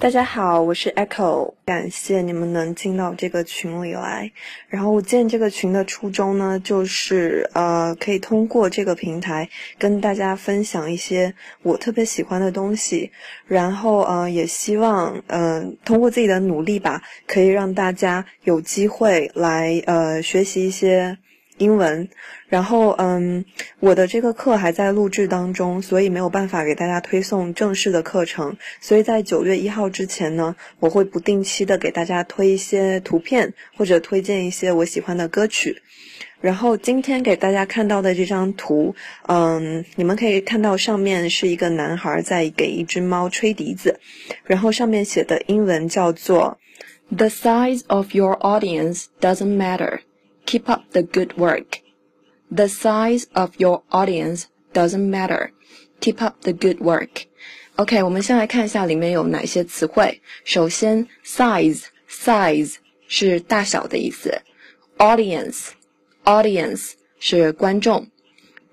大家好，我是 Echo，感谢你们能进到这个群里来。然后我建这个群的初衷呢，就是呃，可以通过这个平台跟大家分享一些我特别喜欢的东西。然后呃，也希望嗯，通过自己的努力吧，可以让大家有机会来呃学习一些。英文，然后嗯，我的这个课还在录制当中，所以没有办法给大家推送正式的课程。所以在九月一号之前呢，我会不定期的给大家推一些图片，或者推荐一些我喜欢的歌曲。然后今天给大家看到的这张图，嗯，你们可以看到上面是一个男孩在给一只猫吹笛子，然后上面写的英文叫做 “The size of your audience doesn't matter”。Keep up the good work. The size of your audience doesn't matter. Keep up the good work. OK，我们先来看一下里面有哪些词汇。首先，size，size 是大小的意思。Audience，audience 是观众。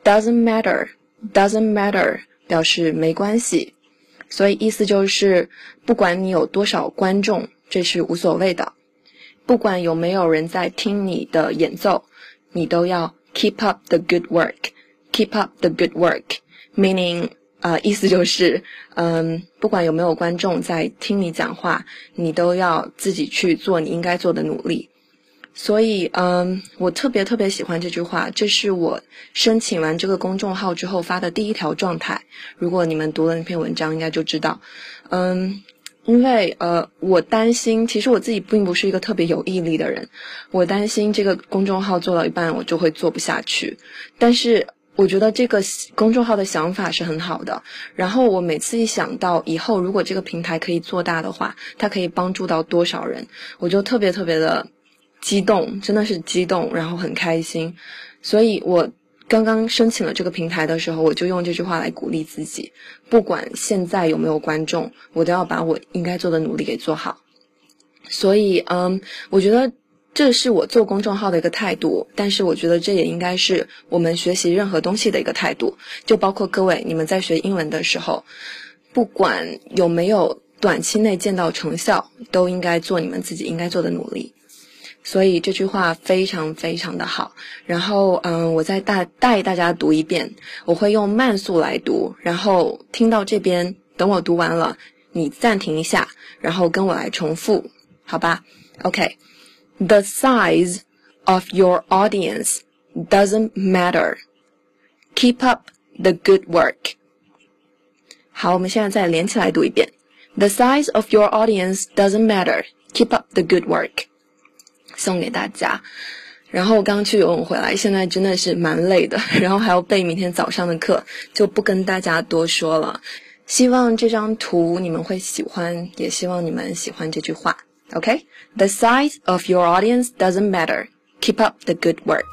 Doesn't matter，doesn't matter 表示没关系。所以意思就是，不管你有多少观众，这是无所谓的。 不管有没有人在听你的演奏，你都要 keep up the good work，keep up the good work，meaning 啊，意思就是，嗯，不管有没有观众在听你讲话，你都要自己去做你应该做的努力。所以，嗯，我特别特别喜欢这句话，这是我申请完这个公众号之后发的第一条状态。如果你们读了那篇文章，应该就知道，嗯。因为呃，我担心，其实我自己并不是一个特别有毅力的人。我担心这个公众号做到一半，我就会做不下去。但是我觉得这个公众号的想法是很好的。然后我每次一想到以后如果这个平台可以做大的话，它可以帮助到多少人，我就特别特别的激动，真的是激动，然后很开心。所以我。刚刚申请了这个平台的时候，我就用这句话来鼓励自己：不管现在有没有观众，我都要把我应该做的努力给做好。所以，嗯，我觉得这是我做公众号的一个态度，但是我觉得这也应该是我们学习任何东西的一个态度。就包括各位，你们在学英文的时候，不管有没有短期内见到成效，都应该做你们自己应该做的努力。所以这句话非常非常的好，然后嗯，我再带带大家读一遍，我会用慢速来读，然后听到这边，等我读完了，你暂停一下，然后跟我来重复，好吧？OK，The size of your audience doesn't matter. Keep up the good work. 好，我们现在再连起来读一遍，The size of your audience doesn't matter. Keep up the good work. 送给大家，然后我刚去游泳回来，现在真的是蛮累的，然后还要背明天早上的课，就不跟大家多说了。希望这张图你们会喜欢，也希望你们喜欢这句话。OK，The size of your audience doesn't matter. Keep up the good work.